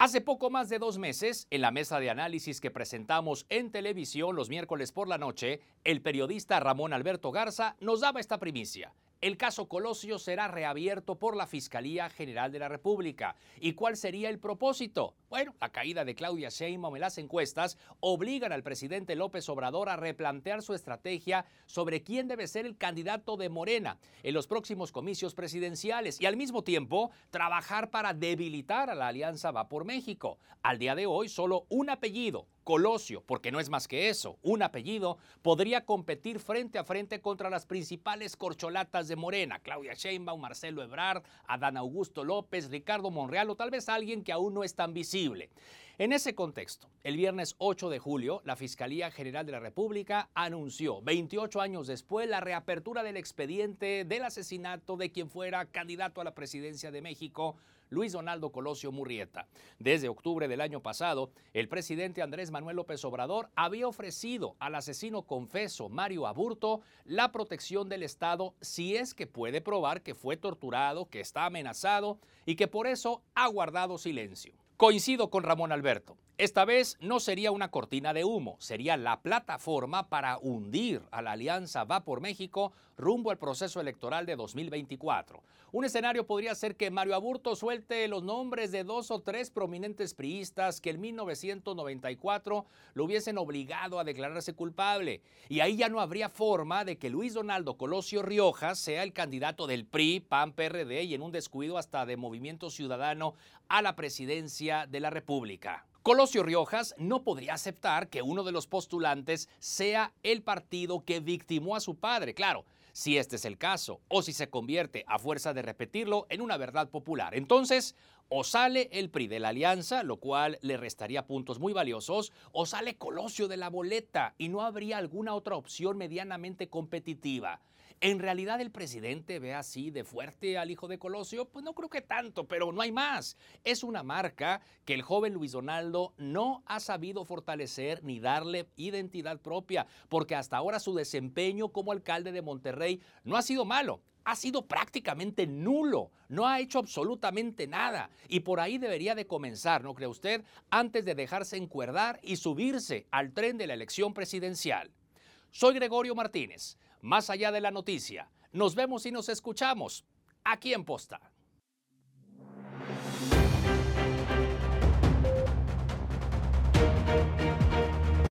Hace poco más de dos meses, en la mesa de análisis que presentamos en televisión los miércoles por la noche, el periodista Ramón Alberto Garza nos daba esta primicia. El caso Colosio será reabierto por la Fiscalía General de la República. ¿Y cuál sería el propósito? Bueno, la caída de Claudia Sheinbaum en las encuestas obligan al presidente López Obrador a replantear su estrategia sobre quién debe ser el candidato de Morena en los próximos comicios presidenciales y al mismo tiempo trabajar para debilitar a la alianza Va por México. Al día de hoy, solo un apellido, Colosio, porque no es más que eso, un apellido, podría competir frente a frente contra las principales corcholatas de Morena, Claudia Sheinbaum, Marcelo Ebrard, Adán Augusto López, Ricardo Monreal o tal vez alguien que aún no es tan visible. En ese contexto, el viernes 8 de julio, la Fiscalía General de la República anunció, 28 años después, la reapertura del expediente del asesinato de quien fuera candidato a la presidencia de México, Luis Donaldo Colosio Murrieta. Desde octubre del año pasado, el presidente Andrés Manuel López Obrador había ofrecido al asesino confeso Mario Aburto la protección del Estado si es que puede probar que fue torturado, que está amenazado y que por eso ha guardado silencio. Coincido con Ramón Alberto. Esta vez no sería una cortina de humo, sería la plataforma para hundir a la alianza Va por México rumbo al proceso electoral de 2024. Un escenario podría ser que Mario Aburto suelte los nombres de dos o tres prominentes priistas que en 1994 lo hubiesen obligado a declararse culpable. Y ahí ya no habría forma de que Luis Donaldo Colosio Riojas sea el candidato del PRI, PAN, PRD y en un descuido hasta de Movimiento Ciudadano a la presidencia de la República. Colosio Riojas no podría aceptar que uno de los postulantes sea el partido que victimó a su padre, claro, si este es el caso, o si se convierte, a fuerza de repetirlo, en una verdad popular. Entonces, o sale el PRI de la alianza, lo cual le restaría puntos muy valiosos, o sale Colosio de la boleta y no habría alguna otra opción medianamente competitiva. ¿En realidad el presidente ve así de fuerte al hijo de Colosio? Pues no creo que tanto, pero no hay más. Es una marca que el joven Luis Donaldo no ha sabido fortalecer ni darle identidad propia, porque hasta ahora su desempeño como alcalde de Monterrey no ha sido malo ha sido prácticamente nulo, no ha hecho absolutamente nada y por ahí debería de comenzar, ¿no cree usted? Antes de dejarse encuerdar y subirse al tren de la elección presidencial. Soy Gregorio Martínez más allá de la noticia. Nos vemos y nos escuchamos aquí en Posta.